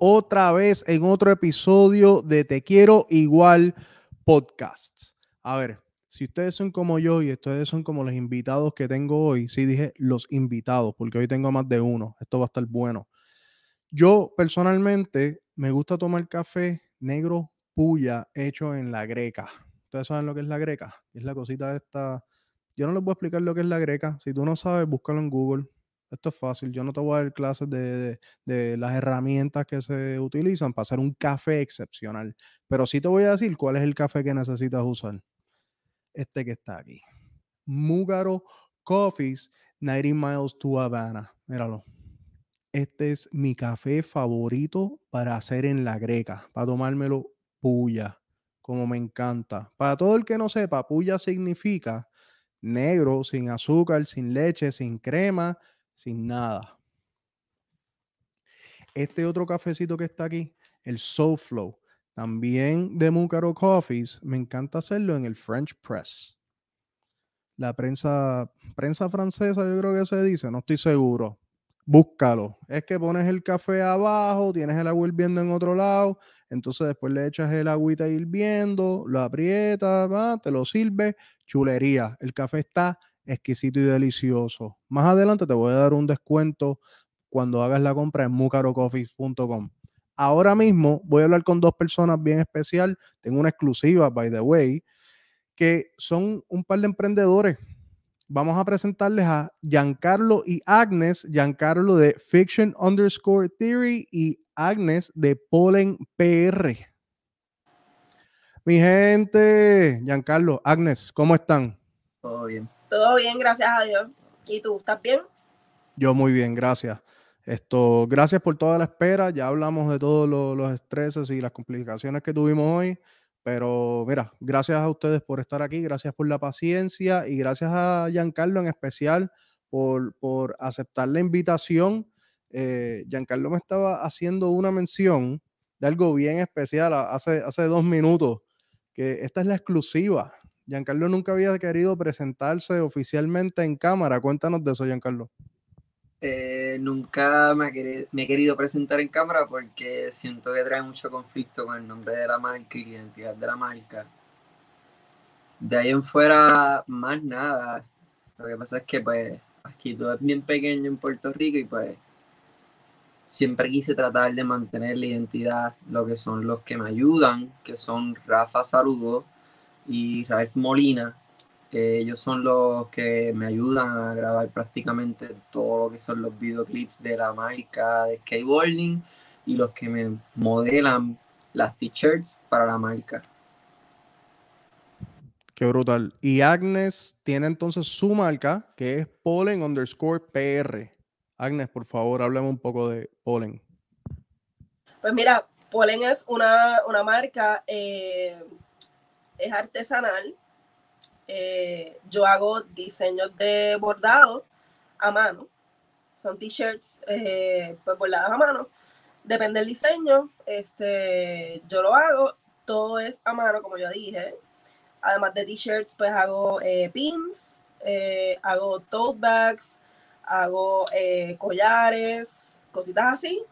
otra vez en otro episodio de Te Quiero Igual Podcast. A ver, si ustedes son como yo y ustedes son como los invitados que tengo hoy, sí dije los invitados, porque hoy tengo más de uno, esto va a estar bueno. Yo personalmente me gusta tomar café negro puya hecho en la greca. ¿Ustedes saben lo que es la greca? Es la cosita esta. Yo no les voy a explicar lo que es la greca. Si tú no sabes, búscalo en Google. Esto es fácil. Yo no te voy a dar clases de, de, las herramientas que se utilizan para hacer un café excepcional. Pero sí te voy a decir cuál es el café que necesitas usar este que está aquí. Mugaro Coffees, 90 Miles to Havana. Míralo. Este es mi café favorito para hacer en la greca, para tomármelo puya, como me encanta. Para todo el que no sepa, puya significa negro, sin azúcar, sin leche, sin crema, sin nada. Este otro cafecito que está aquí, el Soul Flow, también de Mucaro Coffees, me encanta hacerlo en el French Press. La prensa, prensa francesa, yo creo que se dice, no estoy seguro. Búscalo. Es que pones el café abajo, tienes el agua hirviendo en otro lado, entonces después le echas el agüita hirviendo, lo aprietas, te lo sirve, chulería. El café está exquisito y delicioso. Más adelante te voy a dar un descuento cuando hagas la compra en mucarocoffees.com. Ahora mismo voy a hablar con dos personas bien especial. Tengo una exclusiva, by the way, que son un par de emprendedores. Vamos a presentarles a Giancarlo y Agnes. Giancarlo de Fiction underscore Theory y Agnes de Pollen PR. Mi gente, Giancarlo, Agnes, ¿cómo están? Todo bien. Todo bien, gracias a Dios. ¿Y tú, estás bien? Yo muy bien, gracias. Esto, gracias por toda la espera. Ya hablamos de todos los, estreses y las complicaciones que tuvimos hoy. Pero mira, gracias a ustedes por estar aquí, gracias por la paciencia y gracias a Giancarlo en especial por, por aceptar la invitación. Eh, Giancarlo me estaba haciendo una mención de algo bien especial hace, hace dos minutos, que esta es la exclusiva. Giancarlo nunca había querido presentarse oficialmente en cámara. Cuéntanos de eso, Giancarlo. Eh, nunca me, he querido presentar en cámara porque siento que trae mucho conflicto con el nombre de la marca y la identidad de la marca. De ahí en fuera, más nada. Lo que pasa es que pues aquí todo es bien pequeño en Puerto Rico y pues siempre quise tratar de mantener la identidad, lo que son los que me ayudan, que son Rafa Saludo y Ralph Molina, ellos son los que me ayudan a grabar prácticamente todo lo que son los videoclips de la marca de skateboarding y los que me modelan las t-shirts para la marca. Qué brutal. Y Agnes tiene entonces su marca, que es Pollen underscore PR. Agnes, por favor, háblame un poco de Pollen. Pues mira, Pollen es una, marca, eh, es artesanal, eh, yo hago diseños de bordado a mano. Son t-shirts eh, pues bordados a mano. Depende del diseño. Este, yo lo hago. Todo es a mano, como yo dije. Además de t-shirts, pues hago eh, pins, hago tote bags, hago collares, cositas así,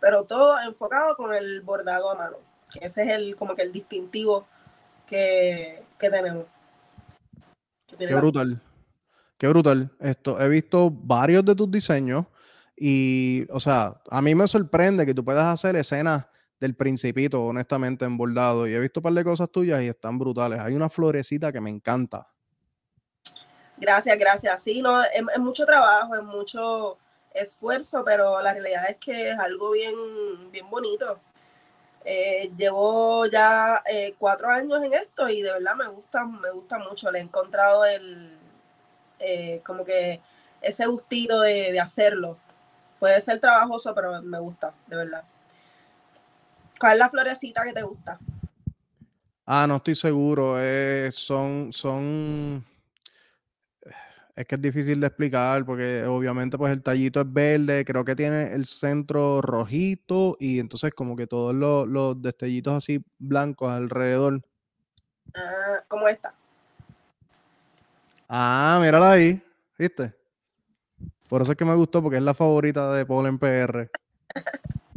pero todo enfocado con el bordado a mano. Ese es el como que el distintivo que, que tenemos. Qué brutal. Qué brutal. Esto, he visto varios de tus diseños y, o sea, a mí me sorprende que tú puedas hacer escenas del principito, honestamente, en bordado. Y he visto un par de cosas tuyas y están brutales. Hay una florecita que me encanta. Gracias, gracias. Sí, no, es, mucho trabajo, es mucho esfuerzo, pero la realidad es que es algo bien, bien bonito. Eh, llevo ya eh, cuatro años en esto y de verdad me gusta, me gusta mucho. Le he encontrado el, eh, como que ese gustito de, hacerlo. Puede ser trabajoso, pero me gusta, de verdad. ¿Cuál es la florecita que te gusta? Ah, no estoy seguro. son, son es que es difícil de explicar porque obviamente pues el tallito es verde, creo que tiene el centro rojito y entonces como que todos los, destellitos así blancos alrededor. Ah, como esta. Ah, mírala ahí, ¿viste? Por eso es que me gustó porque es la favorita de Paul en PR.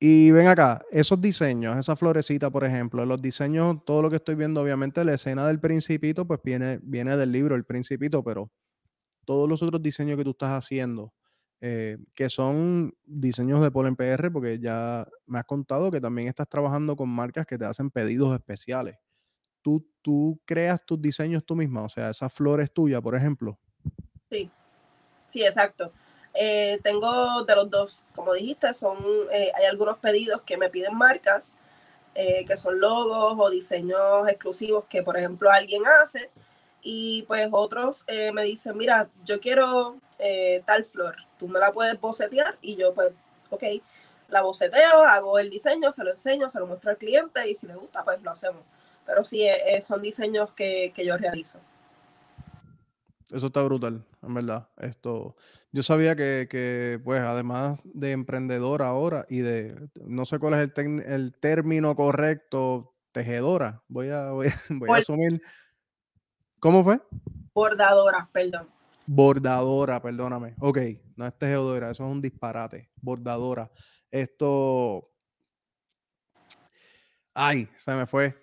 Y ven acá, esos diseños, esa florecita, por ejemplo, los diseños, todo lo que estoy viendo, obviamente la escena del principito, pues viene, viene del libro El Principito, pero todos los otros diseños que tú estás haciendo, eh, que son diseños de Polen PR, porque ya me has contado que también estás trabajando con marcas que te hacen pedidos especiales. ¿Tú, tú creas tus diseños tú misma? O sea, esa flor es tuya, por ejemplo. Sí, sí, exacto. Eh, tengo de los dos, como dijiste, son, eh, hay algunos pedidos que me piden marcas, que son logos o diseños exclusivos que, por ejemplo, alguien hace. Y pues otros me dicen, mira, yo quiero tal flor tú me la puedes bocetear y yo pues, ok, la boceteo, hago el diseño, se lo enseño, se lo muestro al cliente y si le gusta, pues lo hacemos. Pero sí, eh, eh, son diseños que, yo realizo. Eso está brutal, en verdad. Esto, yo sabía que, pues, además de emprendedora ahora y de, no sé cuál es el, el término correcto, tejedora, voy a, voy a asumir. ¿Cómo fue? Bordadora, perdón. Bordadora, perdóname. Ok, no es tejedora, eso es un disparate. Bordadora. Esto. Ay, se me fue.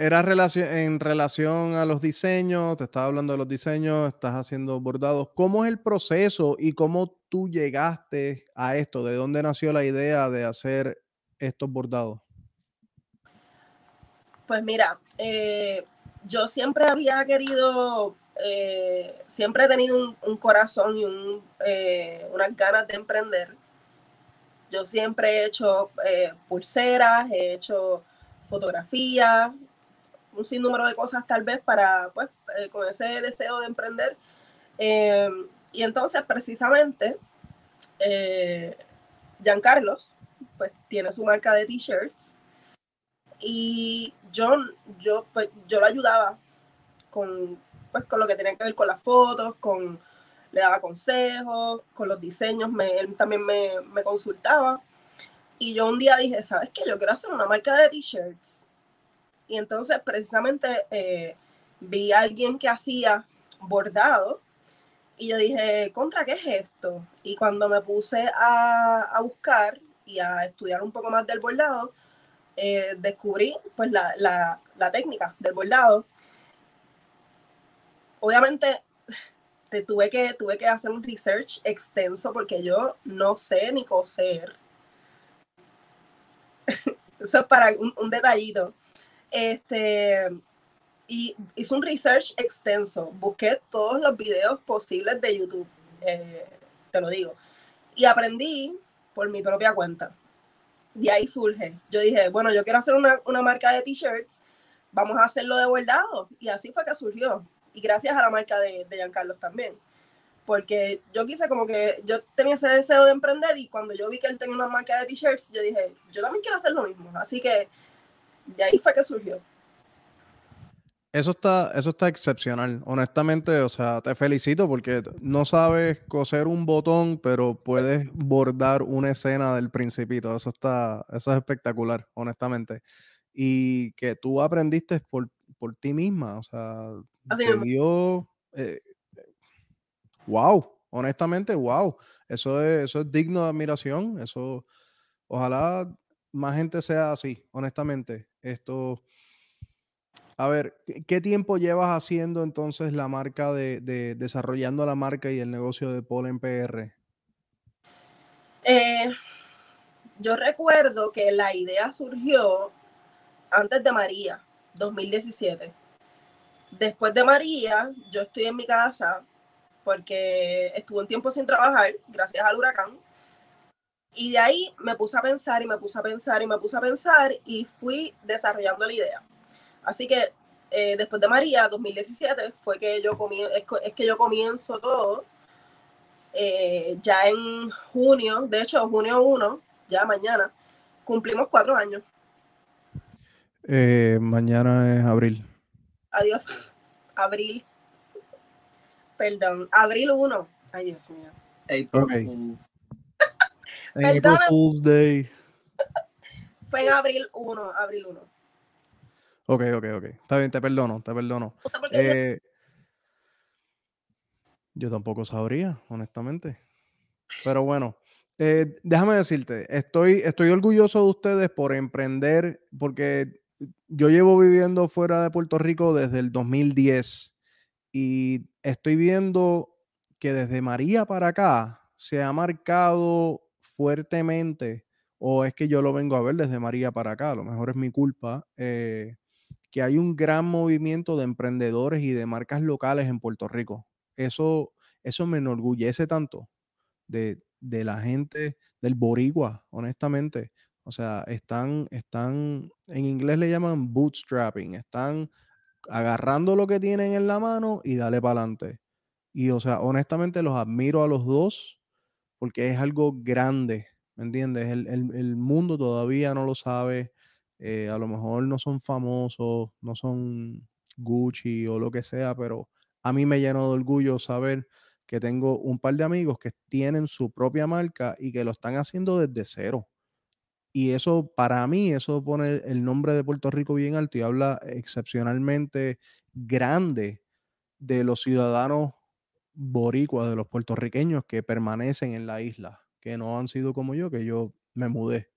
Era en relación a los diseños, te estaba hablando de los diseños, estás haciendo bordados. ¿Cómo es el proceso y cómo tú llegaste a esto? ¿De dónde nació la idea de hacer estos bordados? Pues mira, eh, yo siempre había querido eh, siempre he tenido un, corazón y eh, unas ganas de emprender. Yo siempre he hecho pulseras, he hecho fotografía, un sinnúmero de cosas tal vez para, pues, con ese deseo de emprender. y entonces, precisamente, Giancarlos, pues, tiene su marca de t-shirts y yo, yo, pues, yo lo ayudaba con pues con lo que tenía que ver con las fotos, con le daba consejos, con los diseños, él también me, me, consultaba. Y yo un día dije, ¿sabes qué? Yo quiero hacer una marca de t-shirts. Y entonces precisamente eh, vi a alguien que hacía bordado y yo dije, ¿contra qué es esto? Y cuando me puse a, a buscar y a estudiar un poco más del bordado, eh, descubrí pues la, la, la técnica del bordado obviamente te tuve que, tuve que hacer un research extenso porque yo no sé ni coser. Eso es para un, detallito. Este, y hice un research extenso. Busqué todos los videos posibles de YouTube, eh, te lo digo. Y aprendí por mi propia cuenta. De ahí surge. Yo dije, bueno, yo quiero hacer una, una marca de t-shirts, vamos a hacerlo de bordado. Y así fue que surgió y gracias a la marca de, de Giancarlos también. Porque yo quise como que, yo tenía ese deseo de emprender y cuando yo vi que él tenía una marca de t-shirts, yo dije, yo también quiero hacer lo mismo. Así que de ahí fue que surgió. Eso está, eso está excepcional. Honestamente, o sea, te felicito porque no sabes coser un botón, pero puedes bordar una escena del principito. Eso está, eso es espectacular, honestamente. Y que tú aprendiste por, por ti misma. O sea, te dio. wow, eh, honestamente, wow. Eso es, eso es digno de admiración. Eso, ojalá más gente sea así, honestamente. Esto. A ver, ¿qué tiempo llevas haciendo entonces la marca de, desarrollando la marca y el negocio de Polen PR? Eh, yo recuerdo que la idea surgió antes de María, 2017. Después de María, yo estoy en mi casa porque estuve un tiempo sin trabajar gracias al huracán. Y de ahí me puse a pensar y me puse a pensar y me puse a pensar y fui desarrollando la idea. Así que eh, después de María, 2017, fue que yo, es, que yo comienzo todo. Eh, ya en junio, de hecho, junio 1, ya mañana, cumplimos cuatro años. Eh, mañana es abril. Adiós. Abril. Perdón. Abril 1. Ay, Dios mío. April. April Fool's Day. Fue en abril 1. Abril 1. Ok, ok, ok. Está bien, te perdono, te perdono. Eh, yo tampoco sabría, honestamente. Pero bueno, Eh, déjame decirte, estoy, estoy orgulloso de ustedes por emprender, porque yo llevo viviendo fuera de Puerto Rico desde el 2010 y estoy viendo que desde María para acá se ha marcado fuertemente, o es que yo lo vengo a ver desde María para acá, a lo mejor es mi culpa, eh, que hay un gran movimiento de emprendedores y de marcas locales en Puerto Rico. Eso, eso me enorgullece tanto de, de la gente del boricua, honestamente. O sea, están, están, en inglés le llaman bootstrapping, están agarrando lo que tienen en la mano y dale para adelante. Y, o sea, honestamente los admiro a los dos porque es algo grande, ¿me entiendes? El, mundo todavía no lo sabe. Eh, a lo mejor no son famosos, no son Gucci o lo que sea, pero a mí me llena de orgullo saber que tengo un par de amigos que tienen su propia marca y que lo están haciendo desde cero. Y eso, para mí, eso pone el nombre de Puerto Rico bien alto y habla excepcionalmente grande de los ciudadanos boricuas, de los puertorriqueños que permanecen en la isla, que no han sido como yo, que yo me mudé.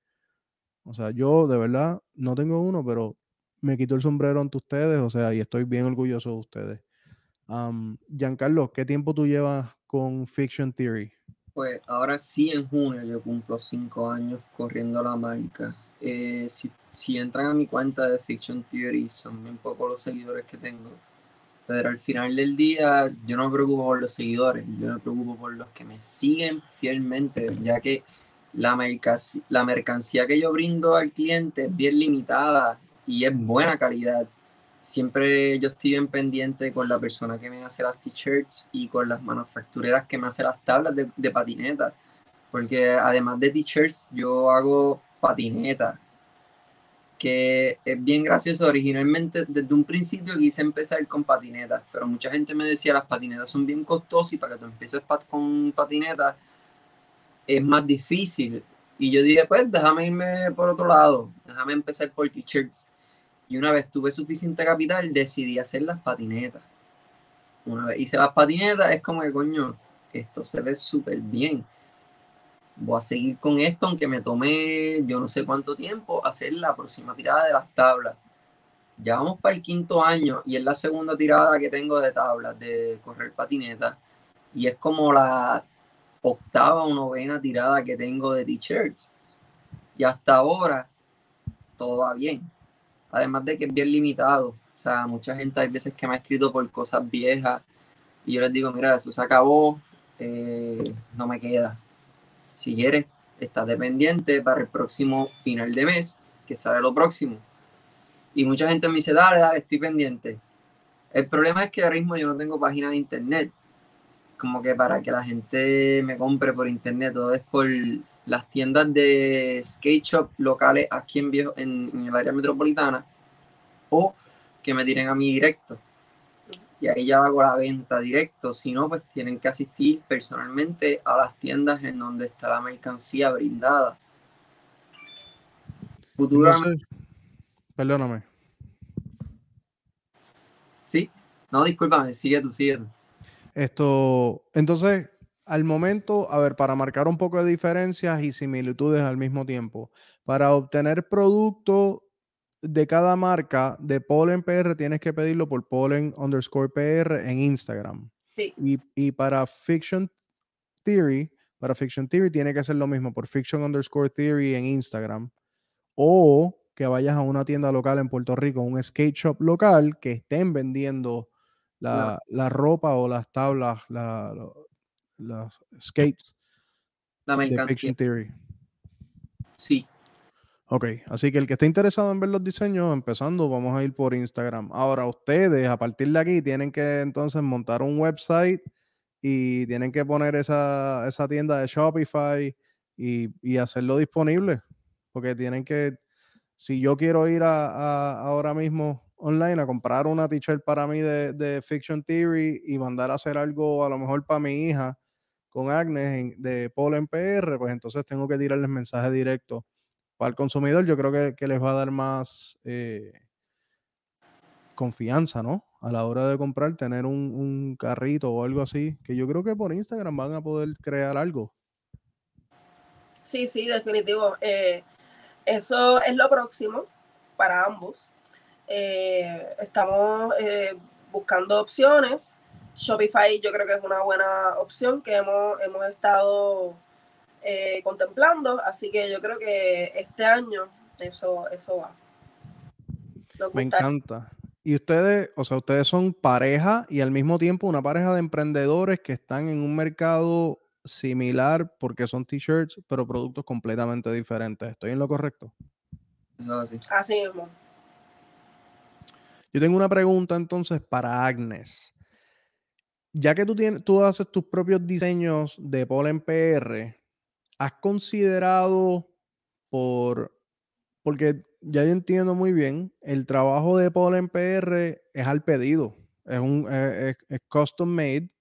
O sea, yo de verdad no tengo uno, pero me quito el sombrero ante ustedes, o sea, y estoy bien orgulloso de ustedes. Giancarlo, ¿qué tiempo tú llevas con Fiction Theory? Pues ahora sí, en junio yo cumplo cinco años corriendo la marca. Eh, si, si, entran a mi cuenta de Fiction Theory, son bien pocos los seguidores que tengo. Pero al final del día, yo no me preocupo por los seguidores, yo me preocupo por los que me siguen fielmente, ya que la, mercancía que yo brindo al cliente es bien limitada y es buena calidad siempre yo estoy en pendiente con la persona que me hace las t-shirts y con las manufactureras que me hacen las tablas de, de patineta. Porque además de t-shirts, yo hago patineta. Que es bien gracioso. Originalmente, desde un principio quise empezar con patinetas, pero mucha gente me decía las patinetas son bien costosas y para que tú empieces con patinetas es más difícil. Y yo dije, pues déjame irme por otro lado, déjame empezar por t-shirts y una vez tuve suficiente capital, decidí hacer las patinetas. Una vez hice las patinetas, es como que, coño, esto se ve súper bien. Voy a seguir con esto, aunque me tomé yo no sé cuánto tiempo hacer la próxima tirada de las tablas. Ya vamos para el quinto año y es la segunda tirada que tengo de tablas, de correr patineta. Y es como la octava o novena tirada que tengo de t-shirts. Y hasta ahora todo va bien además de que es bien limitado. O sea, mucha gente hay veces que me ha escrito por cosas viejas y yo les digo, mira, eso se acabó, eh, no me queda. Si quieres, estás dependiente para el próximo final de mes, que sale lo próximo. Y mucha gente me dice, dale, dale, estoy pendiente. El problema es que ahora mismo yo no tengo página de internet. Como que para que la gente me compre por internet, todo es por las tiendas de skate shop locales aquí en, viejo, en, el área metropolitana o que me tiren a mí directo. Y ahí ya hago la venta directo. Si no, pues tienen que asistir personalmente a las tiendas en donde está la mercancía brindada. Futuramente. perdóname. Sí, no, discúlpame, sigue tú, sigue tú. Esto, entonces, al momento, a ver, para marcar un poco de diferencias y similitudes al mismo tiempo, para obtener producto de cada marca de Pollen PR tienes que pedirlo por Pollen underscore PR en Instagram. Sí. Y, para Fiction Theory, para Fiction Theory tiene que ser lo mismo por Fiction underscore Theory en Instagram. O que vayas a una tienda local en Puerto Rico, un skate shop local, que estén vendiendo la, ropa o las tablas, la, las skates la de Fiction Theory. Sí. Ok, así que el que esté interesado en ver los diseños, empezando, vamos a ir por Instagram. Ahora, ustedes, a partir de aquí, tienen que entonces montar un website y tienen que poner esa, tienda de Shopify y, hacerlo disponible. Porque tienen que, si yo quiero ir a, ahora mismo online a comprar una t-shirt para mí de, de, Fiction Theory y mandar a hacer algo a lo mejor para mi hija con Agnes de Pollen PR, pues entonces tengo que tirarles mensaje directo para el consumidor. Yo creo que, les va a dar más eh, confianza, ¿no? A la hora de comprar, tener un, carrito o algo así, que yo creo que por Instagram van a poder crear algo. Sí, sí, definitivo. Eh, eso es lo próximo para ambos. Eh, estamos buscando opciones. Shopify yo creo que es una buena opción que hemos, hemos estado contemplando, así que yo creo que este año eso, eso va. Me encanta. Y ustedes, o sea, ustedes son pareja y al mismo tiempo una pareja de emprendedores que están en un mercado similar porque son t-shirts, pero productos completamente diferentes. ¿Estoy en lo correcto? Así. Así mismo. Yo tengo una pregunta entonces para Agnes. Ya que tú, tienes, tú haces tus propios diseños de Polen PR, ¿has considerado por... Porque ya yo entiendo muy bien, el trabajo de Polen PR es al pedido. Es, un, es custom made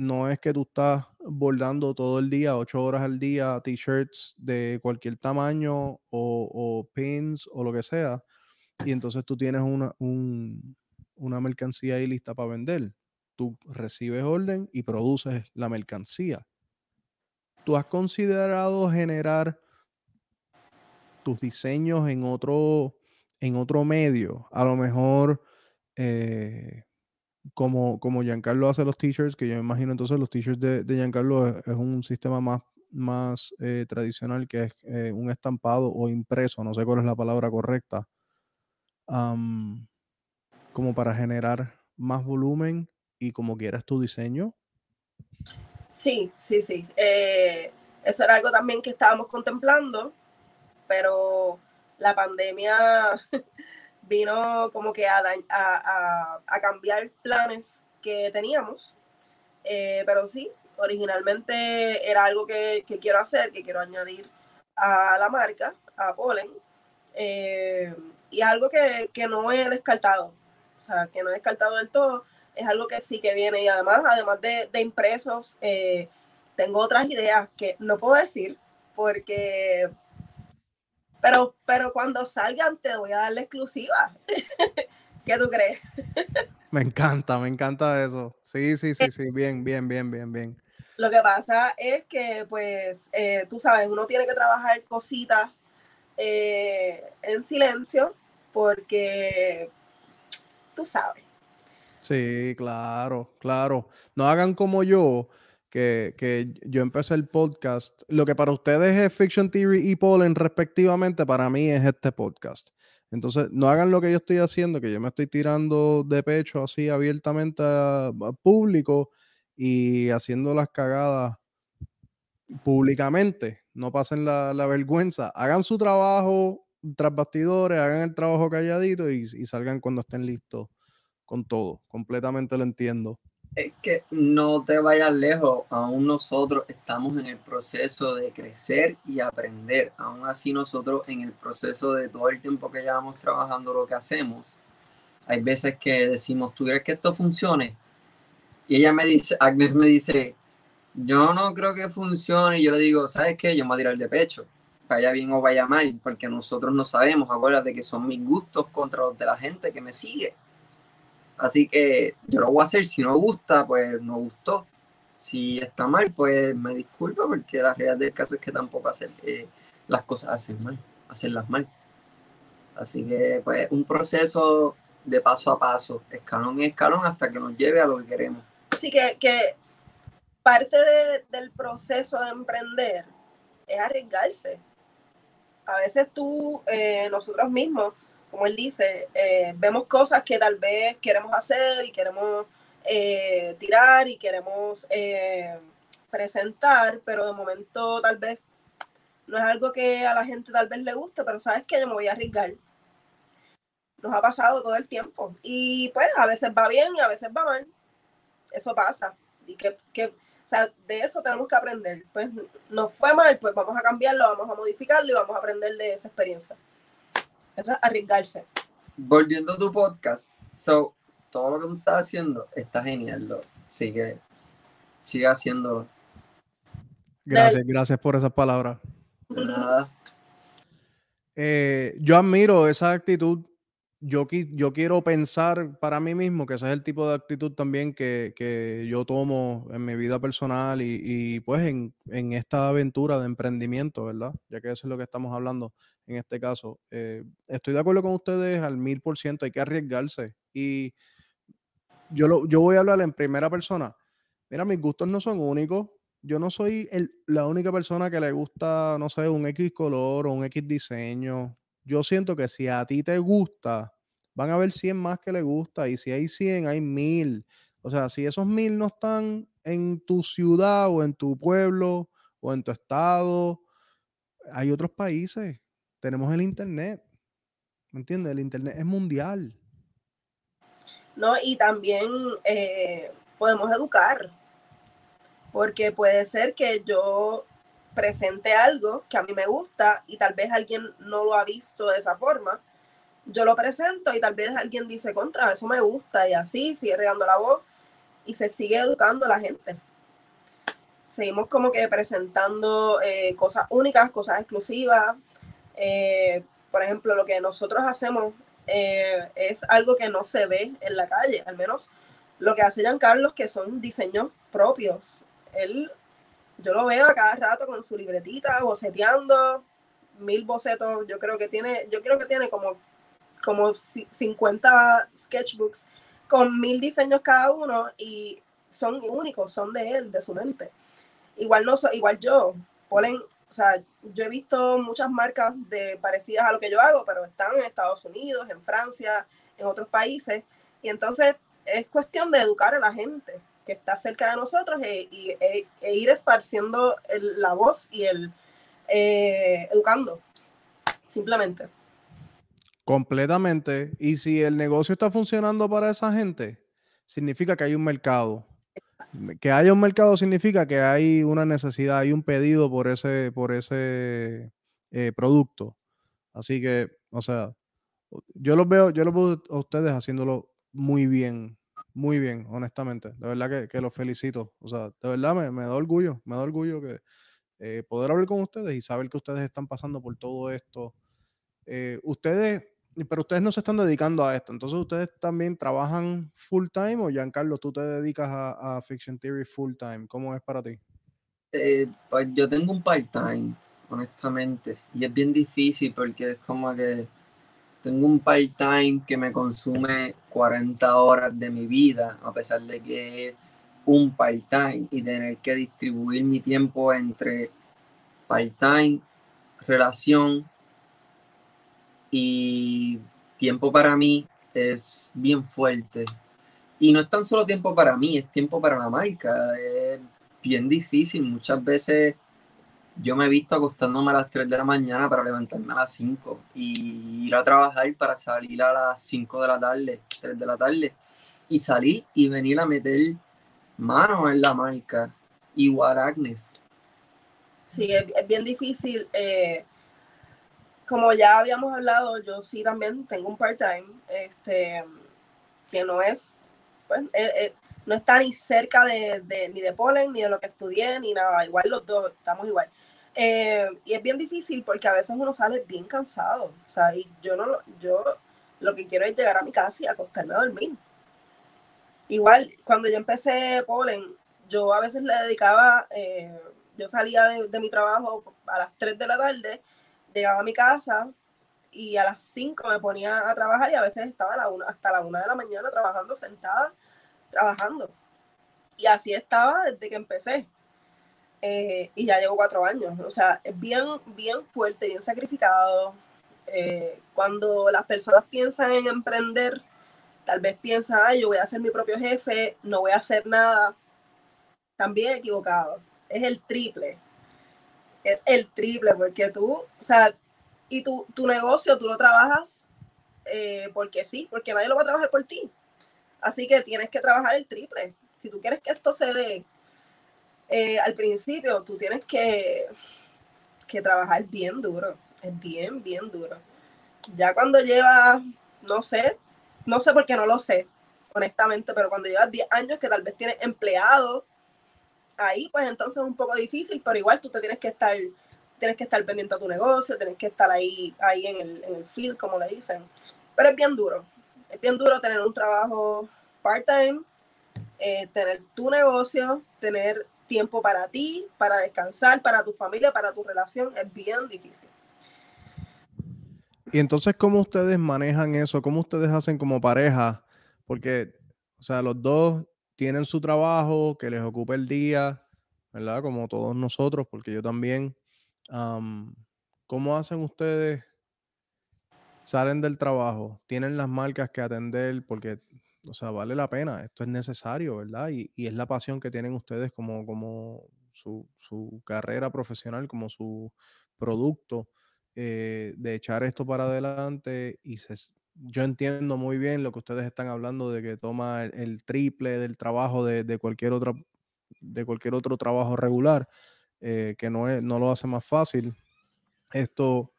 no es que tú estás bordando todo el día, ocho horas al día, t-shirts de cualquier tamaño o, pins o lo que sea, y entonces tú tienes una, una mercancía ahí lista para vender. Tú recibes orden y produces la mercancía. ¿Tú has considerado generar tus diseños en otro, en otro medio? A lo mejor... Eh, como, como Giancarlo hace los t-shirts, que yo me imagino entonces los t-shirts de, Giancarlo es, un sistema más, más eh, tradicional que es eh, un estampado o impreso, no sé cuál es la palabra correcta, como para generar más volumen y como quieras tu diseño. Sí, sí, sí. Eh, eso era algo también que estábamos contemplando, pero la pandemia vino como que a, a, cambiar planes que teníamos. Eh, pero sí, originalmente era algo que, quiero hacer, que quiero añadir a la marca, a Polen. Eh, y algo que, no he descartado. O sea, que no he descartado del todo. Es algo que sí que viene. Y además, además de, impresos, eh, tengo otras ideas que no puedo decir porque pero, pero cuando salgan te voy a dar la exclusiva. ¿Qué tú crees? me encanta, me encanta eso. Sí, sí, sí, sí, bien, bien, bien, bien, bien. Lo que pasa es que, pues, eh, tú sabes, uno tiene que trabajar cositas eh, en silencio porque tú sabes. Sí, claro, claro. No hagan como yo, que, yo empecé el podcast. Lo que para ustedes es Fiction Theory y Pollen respectivamente, para mí es este podcast. Entonces, no hagan lo que yo estoy haciendo, que yo me estoy tirando de pecho así abiertamente a, público y haciendo las cagadas públicamente. No pasen la, vergüenza. Hagan su trabajo tras bastidores, hagan el trabajo calladito y, y salgan cuando estén listos con todo. Completamente lo entiendo es que no te vayas lejos, aún nosotros estamos en el proceso de crecer y aprender. Aún así nosotros en el proceso de todo el tiempo que llevamos trabajando lo que hacemos, hay veces que decimos, ¿tú crees que esto funcione? Y ella me dice, Agnes me dice, yo no creo que funcione. Y yo le digo, ¿sabes qué? Yo me voy a tirar de pecho, vaya bien o vaya mal, porque nosotros no sabemos, acuérdate que son mis gustos contra los de la gente que me sigue. Así que yo lo voy a hacer. Si no gusta, pues no gustó. Si está mal, pues me disculpo porque la realidad del caso es que tampoco hacer eh, las cosas hacen mal, hacerlas mal. Así que, pues, un proceso de paso a paso, escalón en escalón, hasta que nos lleve a lo que queremos. Así que, que parte del proceso de emprender es arriesgarse. A veces tú, eh, nosotros mismos, como él dice, eh, vemos cosas que tal vez queremos hacer y queremos eh, tirar y queremos eh, presentar, pero de momento tal vez no es algo que a la gente tal vez le guste, pero sabes que yo me voy a arriesgar. Nos ha pasado todo el tiempo. Y pues a veces va bien y a veces va mal. Eso pasa. Y que, que o sea, de eso tenemos que aprender. Pues nos fue mal, pues vamos a cambiarlo, vamos a modificarlo y vamos a aprender de esa experiencia. Eso es arriesgarse. Volviendo a tu podcast, so, todo lo que tú estás haciendo está genial, lo. que sigue haciéndolo. Gracias, gracias por esas palabras. Nada. Eh, yo admiro esa actitud yo, yo quiero pensar para mí mismo que ese es el tipo de actitud también que, yo tomo en mi vida personal y, pues en, esta aventura de emprendimiento, ¿verdad? Ya que eso es lo que estamos hablando en este caso. Eh, estoy de acuerdo con ustedes al mil por ciento, hay que arriesgarse. Y yo, lo, yo voy a hablar en primera persona. Mira, mis gustos no son únicos. Yo no soy el, la única persona que le gusta, no sé, un X color o un X diseño yo siento que si a ti te gusta, van a haber 100 más que le gusta y si hay 100, hay 1000. O sea, si esos 1000 no están en tu ciudad o en tu pueblo o en tu estado, hay otros países. Tenemos el Internet. ¿Me entiendes? El Internet es mundial. No, y también eh, podemos educar, porque puede ser que yo presente algo que a mí me gusta y tal vez alguien no lo ha visto de esa forma. Yo lo presento y tal vez alguien dice contra, eso me gusta y así sigue regando la voz y se sigue educando a la gente. Seguimos como que presentando eh, cosas únicas, cosas exclusivas. Eh, por ejemplo, lo que nosotros hacemos eh, es algo que no se ve en la calle, al menos lo que hace Giancarlo, que son diseños propios. Él yo lo veo a cada rato con su libretita, boceteando, mil bocetos, yo creo que tiene, yo creo que tiene como, como 50 sketchbooks con mil diseños cada uno y son únicos, son de él, de su mente. Igual no igual yo, ponen, o sea, yo he visto muchas marcas de parecidas a lo que yo hago, pero están en Estados Unidos, en Francia, en otros países, y entonces es cuestión de educar a la gente que está cerca de nosotros e, e, e ir esparciendo la voz y el eh, educando, simplemente. Completamente. Y si el negocio está funcionando para esa gente, significa que hay un mercado. Que haya un mercado significa que hay una necesidad, hay un pedido por ese, por ese eh, producto. Así que, o sea, yo los veo, yo los veo a ustedes haciéndolo muy bien muy bien, honestamente. De verdad que, que los felicito. O sea, de verdad me, me da orgullo, me da orgullo que eh, poder hablar con ustedes y saber que ustedes están pasando por todo esto. Eh, ustedes, pero ustedes no se están dedicando a esto. Entonces, ¿ustedes también trabajan full time o Giancarlo, tú te dedicas a, a Fiction Theory full time? ¿Cómo es para ti? Eh, pues yo tengo un part-time, honestamente. Y es bien difícil porque es como que tengo un part-time que me consume 40 horas de mi vida, a pesar de que es un part-time y tener que distribuir mi tiempo entre part-time, relación y tiempo para mí es bien fuerte. Y no es tan solo tiempo para mí, es tiempo para la marca. Es bien difícil. Muchas veces yo me he visto acostándome a las 3 de la mañana para levantarme a las 5 y ir a trabajar para salir a las 5 de la tarde, 3 de la tarde, y salir y venir a meter manos en la marca. Igual Agnes. Sí, es, bien difícil. Eh, como ya habíamos hablado, yo sí también tengo un part-time, este, que no es, pues, eh, eh, no está ni cerca de, de, ni de Polen, ni de lo que estudié, ni nada. Igual los dos, estamos igual. Eh, y es bien difícil porque a veces uno sale bien cansado. O sea, y yo no yo lo que quiero es llegar a mi casa y acostarme a dormir. Igual, cuando yo empecé Polen, yo a veces le dedicaba, eh, yo salía de, mi trabajo a las 3 de la tarde, llegaba a mi casa y a las 5 me ponía a trabajar y a veces estaba la una, hasta la 1 de la mañana trabajando sentada, trabajando. Y así estaba desde que empecé. Eh, y ya llevo cuatro años. O sea, es bien, bien fuerte, bien sacrificado. Eh, cuando las personas piensan en emprender, tal vez piensan, ay, yo voy a ser mi propio jefe, no voy a hacer nada. También equivocado. Es el triple. Es el triple, porque tú, o sea, y tu, tu negocio tú lo trabajas eh, porque sí, porque nadie lo va a trabajar por ti. Así que tienes que trabajar el triple. Si tú quieres que esto se dé, eh, al principio tú tienes que, que trabajar bien duro, es bien, bien duro. Ya cuando llevas, no sé, no sé por qué no lo sé, honestamente, pero cuando llevas 10 años que tal vez tienes empleado, ahí pues entonces es un poco difícil, pero igual tú te tienes que estar, tienes que estar pendiente a tu negocio, tienes que estar ahí, ahí en el, en el field, como le dicen. Pero es bien duro. Es bien duro tener un trabajo part-time, eh, tener tu negocio, tener tiempo para ti, para descansar, para tu familia, para tu relación. Es bien difícil. Y entonces, ¿cómo ustedes manejan eso? ¿Cómo ustedes hacen como pareja? Porque, o sea, los dos tienen su trabajo que les ocupa el día, ¿verdad? Como todos nosotros, porque yo también. ¿Cómo hacen ustedes? Salen del trabajo, tienen las marcas que atender, porque, o sea, vale la pena, esto es necesario, ¿verdad? Y, es la pasión que tienen ustedes como, como su, su carrera profesional, como su producto. Eh, de echar esto para adelante y yo entiendo muy bien lo que ustedes están hablando de que toma el, triple del trabajo de, cualquier otra de cualquier otro trabajo regular eh, que no, es, no lo hace más fácil esto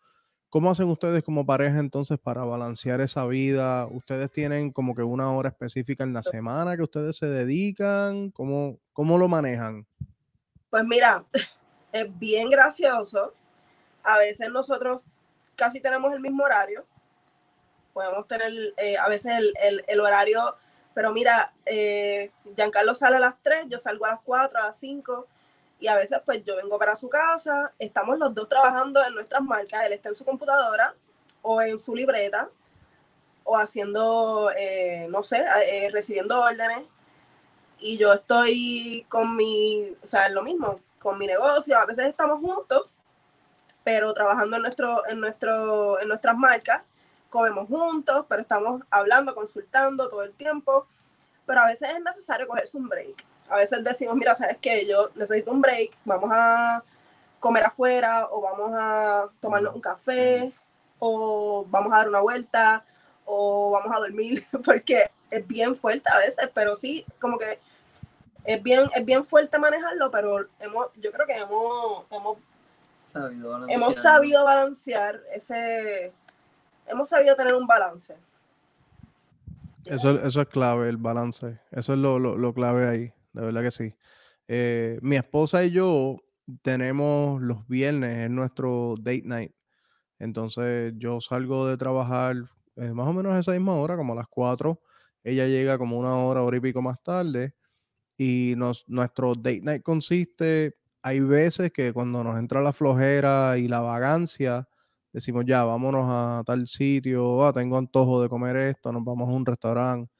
¿Cómo hacen ustedes como pareja entonces para balancear esa vida? ¿Ustedes tienen como que una hora específica en la semana que ustedes se dedican? ¿Cómo, cómo lo manejan? Pues mira, es bien gracioso a veces nosotros casi tenemos el mismo horario. Podemos tener eh, a veces el, horario, pero mira, eh, Giancarlo sale a las 3, yo salgo a las 4, a las 5, y a veces pues yo vengo para su casa, estamos los dos trabajando en nuestras marcas, él está en su computadora o en su libreta, o haciendo, eh, no sé, eh, recibiendo órdenes, y yo estoy con mi, o sea, es lo mismo, con mi negocio, a veces estamos juntos, pero trabajando en, nuestro, en, nuestro, en nuestras marcas, comemos juntos, pero estamos hablando, consultando todo el tiempo, pero a veces es necesario cogerse un break. A veces decimos, mira, ¿sabes qué? Yo necesito un break, vamos a comer afuera o vamos a tomarnos un café o vamos a dar una vuelta o vamos a dormir, porque es bien fuerte a veces, pero sí, como que es bien, es bien fuerte manejarlo, pero hemos, yo creo que hemos, hemos hemos sabido balancear ese, hemos sabido tener un balance. Eso, eso es clave, el balance. Eso es lo, clave ahí, de verdad que sí. Eh, mi esposa y yo tenemos los viernes en nuestro date night. Entonces yo salgo de trabajar eh, más o menos a esa misma hora, como a las 4. Ella llega como una hora, hora y pico más tarde. Y nos, nuestro date night consiste hay veces que cuando nos entra la flojera y la vagancia, decimos ya, vámonos a tal sitio, ah, tengo antojo de comer esto, nos vamos a un restaurante,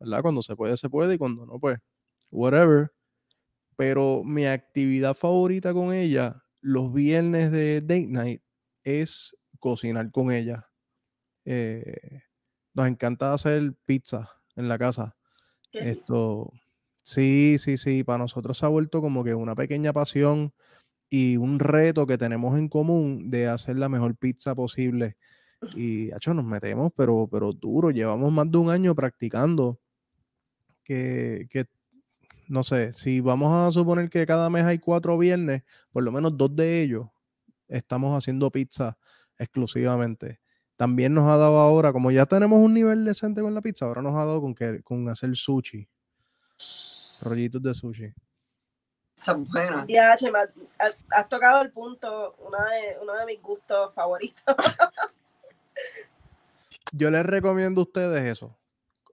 ¿verdad? Cuando se puede, se puede y cuando no, pues, whatever. Pero mi actividad favorita con ella, los viernes de date night, es cocinar con ella. Eh, nos encanta hacer pizza en la casa. Esto, Sí, sí, sí, para nosotros se ha vuelto como que una pequeña pasión y un reto que tenemos en común de hacer la mejor pizza posible. Y, hecho, nos metemos, pero, pero duro, llevamos más de un año practicando que, que, no sé, si vamos a suponer que cada mes hay cuatro viernes, por lo menos dos de ellos estamos haciendo pizza exclusivamente. También nos ha dado ahora, como ya tenemos un nivel decente con la pizza, ahora nos ha dado con, que, con hacer sushi rollitos de sushi. Son buenas. Ya, Chema, has, tocado el punto, uno de, uno de mis gustos favoritos. Yo les recomiendo a ustedes eso.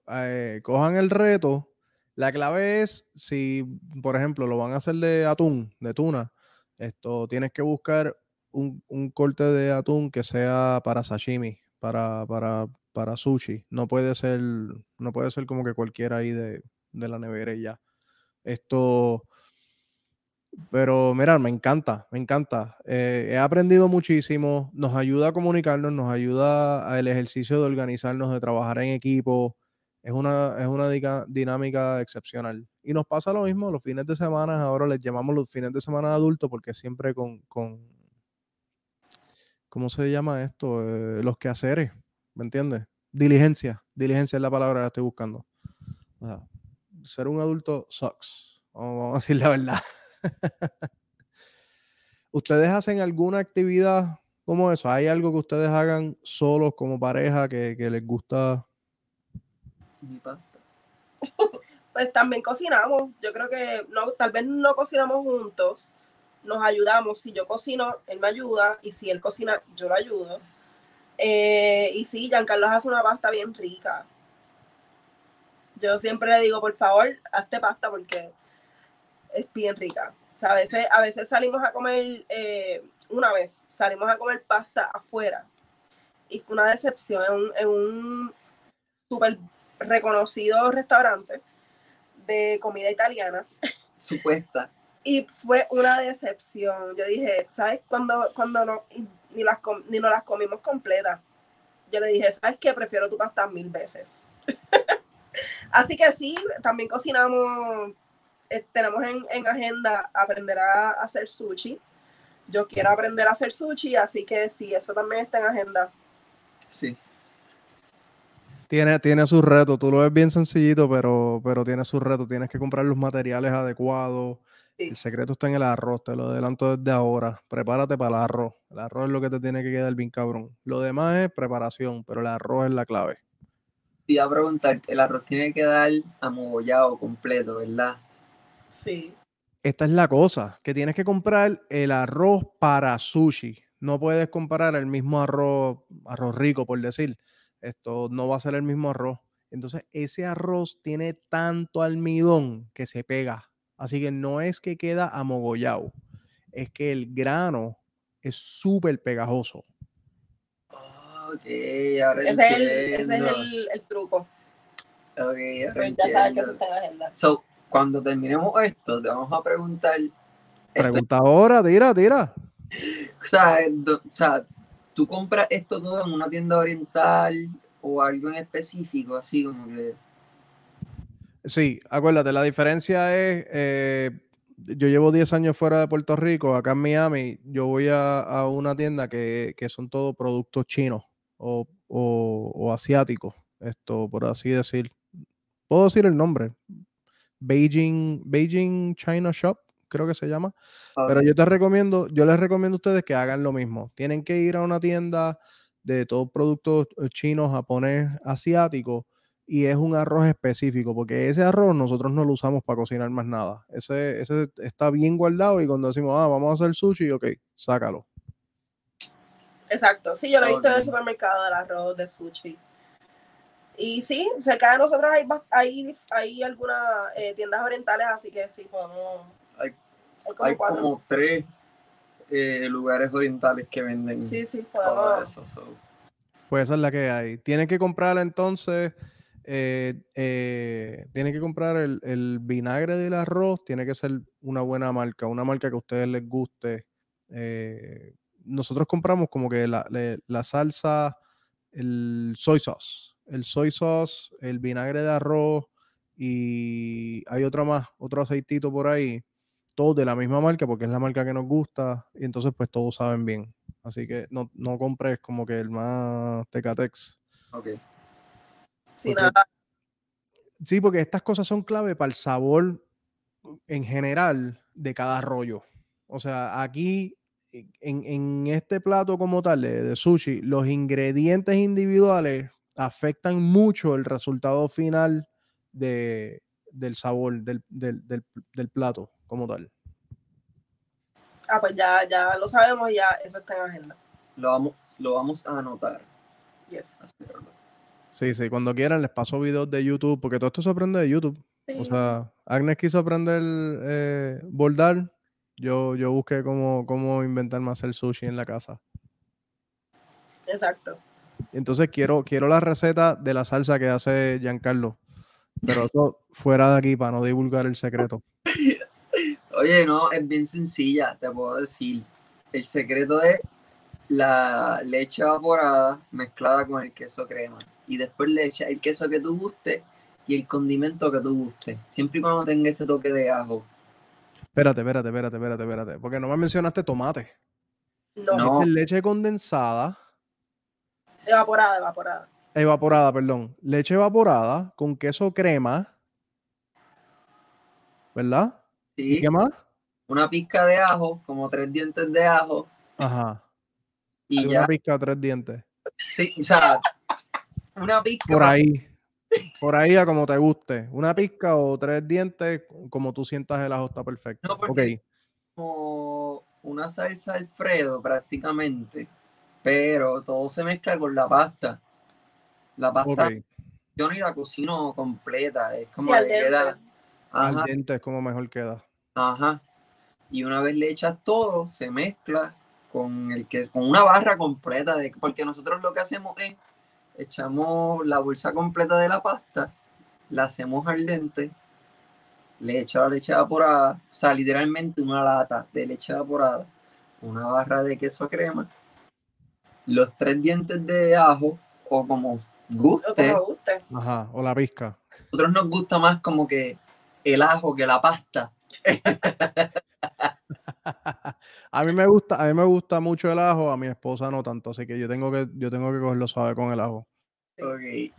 Eh, cojan el reto. La clave es si, por ejemplo, lo van a hacer de atún, de tuna, esto tienes que buscar un, corte de atún que sea para sashimi, para, para, para sushi. No puede ser, no puede ser como que cualquiera ahí de, de la nevera y ya. Esto, pero mira, me encanta, me encanta. Eh, he aprendido muchísimo, nos ayuda a comunicarnos, nos ayuda al ejercicio de organizarnos, de trabajar en equipo. Es una, es una dinámica excepcional. Y nos pasa lo mismo los fines de semana, ahora les llamamos los fines de semana adultos porque siempre con, con ¿cómo se llama esto? Eh, los quehaceres, ¿me entiendes? Diligencia, diligencia es la palabra que estoy buscando ser un adulto sucks. Vamos a decir la verdad. ¿Ustedes hacen alguna actividad como eso? ¿Hay algo que ustedes hagan solos como pareja que, les gusta? Mi pasta. Pues también cocinamos. Yo creo que no, tal vez no cocinamos juntos. Nos ayudamos. Si yo cocino, él me ayuda. Y si él cocina, yo lo ayudo. Eh, y sí, Giancarlo hace una pasta bien rica. Yo siempre le digo, por favor, hazte pasta porque es bien rica. A, veces, a veces salimos a comer, eh, una vez, salimos a comer pasta afuera. Y fue una decepción en un, en un súper reconocido restaurante de comida italiana. Supuesta. Y fue una decepción. Yo dije, ¿sabes? Cuando, cuando no, ni, las, ni nos las comimos completas. Yo le dije, ¿sabes qué? Prefiero tu pasta mil veces. Así que sí, también cocinamos, eh, tenemos en, agenda aprender a, hacer sushi. Yo quiero aprender a hacer sushi, así que sí, eso también está en agenda. Sí. Tiene, tiene sus retos, tú lo ves bien sencillito, pero, pero tiene sus retos. Tienes que comprar los materiales adecuados. El secreto está en el arroz, te lo adelanto desde ahora. Prepárate para el arroz. El arroz es lo que te tiene que quedar bien cabrón. Lo demás es preparación, pero el arroz es la clave te iba a preguntar, el arroz tiene que dar amogollado completo, ¿verdad? Sí. Esta es la cosa, que tienes que comprar el arroz para sushi. No puedes comprar el mismo arroz, arroz rico, por decir. Esto no va a ser el mismo arroz. Entonces, ese arroz tiene tanto almidón que se pega. Así que no es que queda amogollado, es que el grano es súper pegajoso ahora ese, es el, ese es el, el truco. Ok, Pero ya sabes que eso está en la agenda. So, cuando terminemos esto, te vamos a preguntar. Pregunta ahora, tira, tira. O sea, o sea, tú compras esto todo en una tienda oriental o algo en específico, así como que. Sí, acuérdate, la diferencia es, eh, yo llevo 10 años fuera de Puerto Rico, acá en Miami, yo voy a, una tienda que, que, son todos productos chinos o, o, asiático, esto por así decir. Puedo decir el nombre. Beijing, Beijing China Shop, creo que se llama. Pero yo te recomiendo, yo les recomiendo a ustedes que hagan lo mismo. Tienen que ir a una tienda de todos productos eh, chinos, japonés, asiático y es un arroz específico, porque ese arroz nosotros no lo usamos para cocinar más nada. Ese, ese está bien guardado y cuando decimos, ah, vamos a hacer sushi, ok, sácalo. Exacto, sí, yo lo he visto en el supermercado del arroz de sushi. Y sí, cerca de nosotros hay, hay, hay algunas eh, tiendas orientales, así que sí, podemos... Hay, hay como, tres eh, lugares orientales que venden sí, sí, todo eso. Pues esa es la que hay. Tienen que comprar entonces... Eh, tiene que comprar el, el, vinagre del arroz, tiene que ser una buena marca, una marca que a ustedes les guste. Eh, nosotros compramos como que la, salsa, el soy sauce, el soy sauce, el vinagre de arroz y hay otra más, otro aceitito por ahí, todos de la misma marca porque es la marca que nos gusta y entonces pues todos saben bien. Así que no, no compres como que el más Tecatex. Ok. Sí, porque estas cosas son clave para el sabor en general de cada rollo. O sea, aquí en, este plato como tal de, sushi, los ingredientes individuales afectan mucho el resultado final de, del sabor del, plato como tal. Ah, pues ya, ya lo sabemos, ya eso está en agenda. Lo vamos, lo vamos a anotar. Yes. Sí, sí, cuando quieran les paso videos de YouTube, porque todo esto se aprende de YouTube. O sea, Agnes quiso aprender eh, bordar yo, yo busqué cómo, cómo inventarme hacer sushi en la casa. Exacto. Entonces quiero, quiero la receta de la salsa que hace Giancarlo. Pero eso fuera de aquí para no divulgar el secreto. Oye, no, es bien sencilla, te puedo decir. El secreto es la leche evaporada mezclada con el queso crema. Y después le echas el queso que tú guste y el condimento que tú guste. Siempre y cuando tenga ese toque de ajo. Espérate, espérate, espérate, espérate, espérate. Porque no me mencionaste tomate. No. leche condensada. Evaporada, evaporada. Evaporada, perdón. Leche evaporada con queso crema. ¿Verdad? Sí. ¿Y qué más? Una pizca de ajo, como tres dientes de ajo. Ajá. Y ya. Una pizca, tres dientes. Sí, o sea, una pizca. Por ahí. Por ahí a como te guste. Una pizca o tres dientes, como tú sientas el ajo está perfecto. No, porque como una salsa Alfredo prácticamente. pero todo se mezcla con la pasta. La pasta yo ni la cocino completa, es como que queda. Al diente es como mejor queda. Ajá. Y una vez le echas todo, se mezcla con el que con una barra completa de porque nosotros lo que hacemos es echamos la bolsa completa de la pasta, la hacemos al dente, le echamos la leche evaporada, o sea, literalmente una lata de leche evaporada, una barra de queso crema, los tres dientes de ajo o como guste. Ajá, o la pizca. A nosotros nos gusta más como que el ajo que la pasta. a mí me gusta, a mí me gusta mucho el ajo, a mi esposa no tanto, así que yo tengo que, yo tengo que cogerlo suave con el ajo. Ok.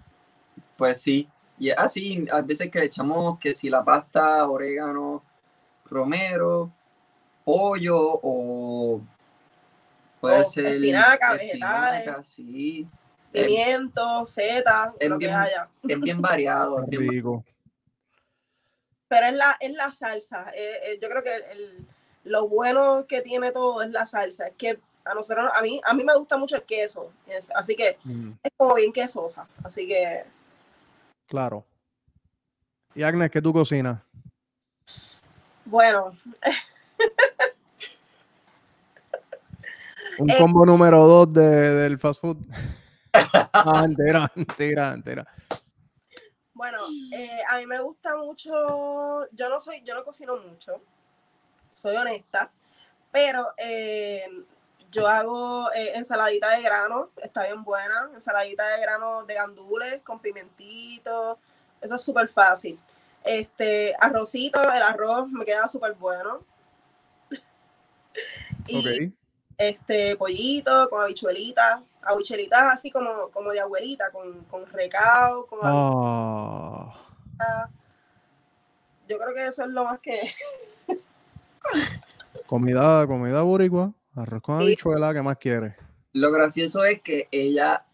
Pues sí. Y así, a veces que le echamos que si la pasta, orégano, romero, pollo o puede ser espinaca, vegetales, sí. pimiento, seta, lo que haya. Es bien variado. rico. Pero es la, es la salsa. Eh, eh, yo creo que el, lo bueno que tiene todo es la salsa. Es que a nosotros, a mí, a mí me gusta mucho el queso. así que mm. es como bien quesosa. Así que. Claro. Y Agnes, ¿qué tú cocinas? Bueno. Un combo número dos de, del fast food. ah, entera, entera, entera. Bueno, eh, a mí me gusta mucho, yo no soy, yo no cocino mucho, soy honesta, pero eh, yo hago eh, ensaladita de grano, está bien buena, ensaladita de grano de gandules con pimentito, eso es súper fácil. Este, arrocito, el arroz me queda súper bueno. y este, pollito con habichuelitas, habichuelitas así como, como de abuelita, con, con recao, con oh. Yo creo que eso es lo más que... comida, comida boricua. Arroz con habichuela, ¿qué más quiere? Lo gracioso es que ella,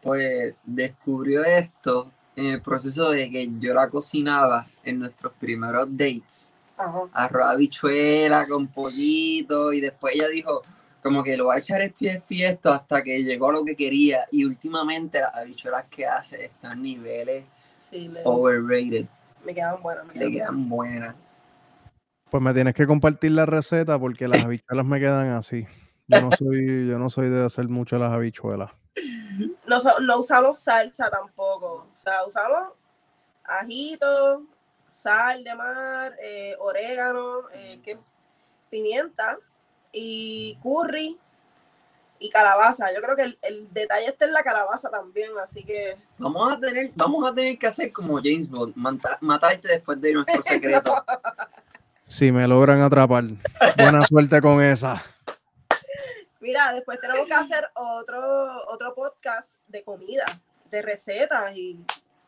pues, descubrió esto en el proceso de que yo la cocinaba en nuestros primeros dates. Arroz habichuela con pollito y después ella dijo como que lo va a echar esto y esto y esto hasta que llegó a lo que quería y últimamente las habichuelas que hace están a niveles overrated. Me quedan buenas. Me le quedan buenas. Pues me tienes que compartir la receta porque las habichuelas me quedan así. Yo no soy, yo no soy de hacer mucho las habichuelas. No, no usamos salsa tampoco. O sea, usamos ajito, sal de mar, eh, orégano, eh, pimienta y curry y calabaza. Yo creo que el, el, detalle está en la calabaza también, así que. Vamos a tener, vamos a tener que hacer como James Bond, matarte después de nuestro secreto. Si me logran atrapar. Buena suerte con esa. Mira, después tenemos que hacer otro, otro podcast de comida, de recetas y.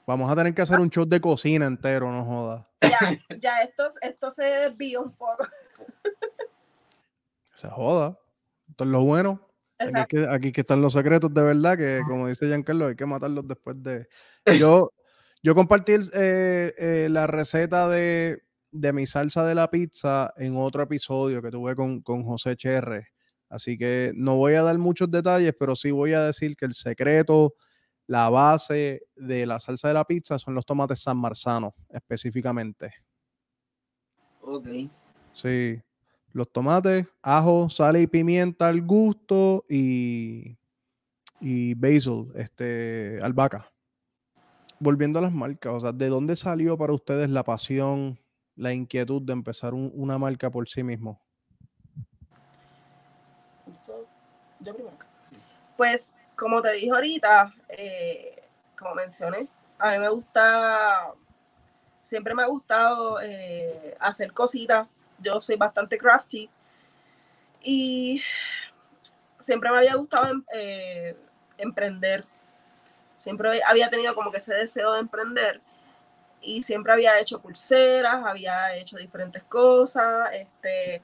Vamos a tener que hacer un show de cocina entero, no joda. Ya, ya esto, esto se desvió un poco. Se joda. Esto es lo bueno. Aquí que, aquí que están los secretos de verdad, que como dice Giancarlo, hay que matarlos después de. Yo, yo compartí eh, eh, la receta de, de mi salsa de la pizza en otro episodio que tuve con, con José Cherre. Así que no voy a dar muchos detalles, pero sí voy a decir que el secreto, la base de la salsa de la pizza son los tomates San Marzano, específicamente. Ok. Sí. Los tomates, ajo, sal y pimienta al gusto y, y basil, este, albahaca. Volviendo a las marcas, o sea, ¿de dónde salió para ustedes la pasión la inquietud de empezar una marca por sí mismo? Pues, como te dije ahorita, eh, como mencioné, a mí me gusta, siempre me ha gustado eh, hacer cositas. Yo soy bastante crafty y siempre me había gustado em, eh, emprender. Siempre había tenido como que ese deseo de emprender y siempre había hecho pulseras, había hecho diferentes cosas, este,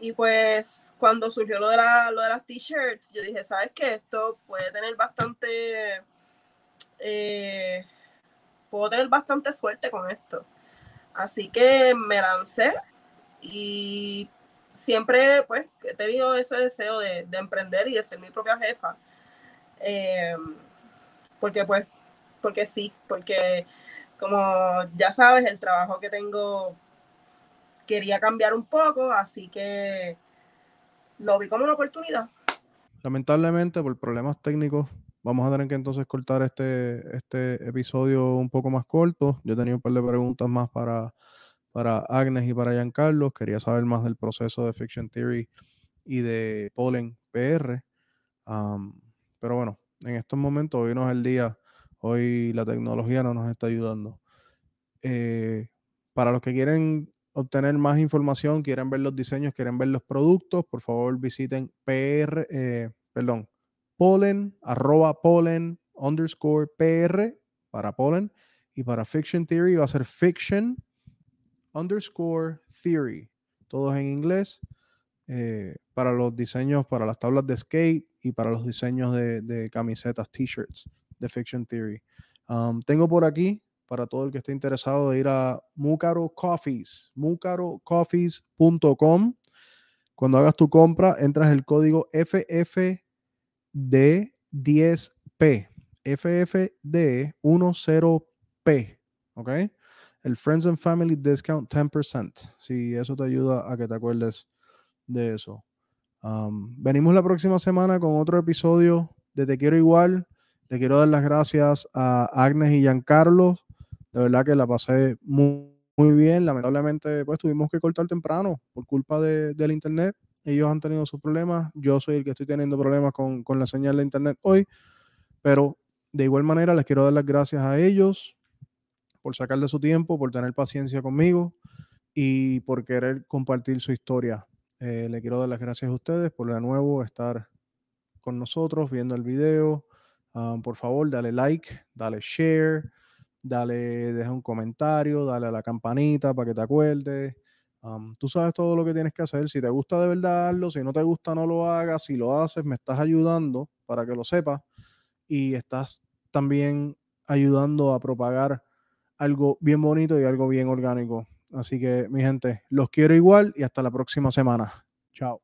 y pues cuando surgió lo de, la, lo de las t-shirts, yo dije, ¿sabes qué? Esto puede tener bastante, eh, puedo tener bastante suerte con esto. Así que me lancé y siempre pues he tenido ese deseo de, emprender y de ser mi propia jefa. Eh, porque pues, porque sí, porque como ya sabes, el trabajo que tengo quería cambiar un poco, así que lo vi como una oportunidad. Lamentablemente, por problemas técnicos, vamos a tener que entonces cortar este, este episodio un poco más corto. Yo tenía un par de preguntas más para, para Agnes y para Giancarlo. Quería saber más del proceso de Fiction Theory y de Pollen PR. pero bueno, en estos momentos, hoy no es el día, hoy la tecnología no nos está ayudando. Eh, para los que quieren obtener más información, quieren ver los diseños, quieren ver los productos, por favor visiten PR, eh, perdón, polen, arroba polen, underscore PR para polen y para fiction theory va a ser fiction underscore theory, todos en inglés, eh, para los diseños, para las tablas de skate y para los diseños de, camisetas, t-shirts de fiction theory. Um, tengo por aquí para todo el que esté interesado de ir a Mucaro Coffees, mucarocoffees.com. Cuando hagas tu compra, entras el código FFD10P, FFD10P, ¿ok? El Friends and Family Discount 10%, si eso te ayuda a que te acuerdes de eso. Um, venimos la próxima semana con otro episodio de Te Quiero Igual. Le quiero dar las gracias a Agnes y Giancarlo de verdad que la pasé muy, muy bien. Lamentablemente, pues tuvimos que cortar temprano por culpa de, del internet. Ellos han tenido sus problemas. Yo soy el que estoy teniendo problemas con, con la señal de internet hoy. Pero de igual manera, les quiero dar las gracias a ellos por sacarle su tiempo, por tener paciencia conmigo y por querer compartir su historia. Eh, le quiero dar las gracias a ustedes por de nuevo estar con nosotros viendo el video. Ah, por favor, dale like, dale share, dale, deja un comentario, dale a la campanita para que te acuerdes. tú sabes todo lo que tienes que hacer. Si te gusta de verdad, hazlo. Si no te gusta, no lo hagas. Si lo haces, me estás ayudando para que lo sepas. Y estás también ayudando a propagar algo bien bonito y algo bien orgánico. Así que, mi gente, los quiero igual y hasta la próxima semana. Chao.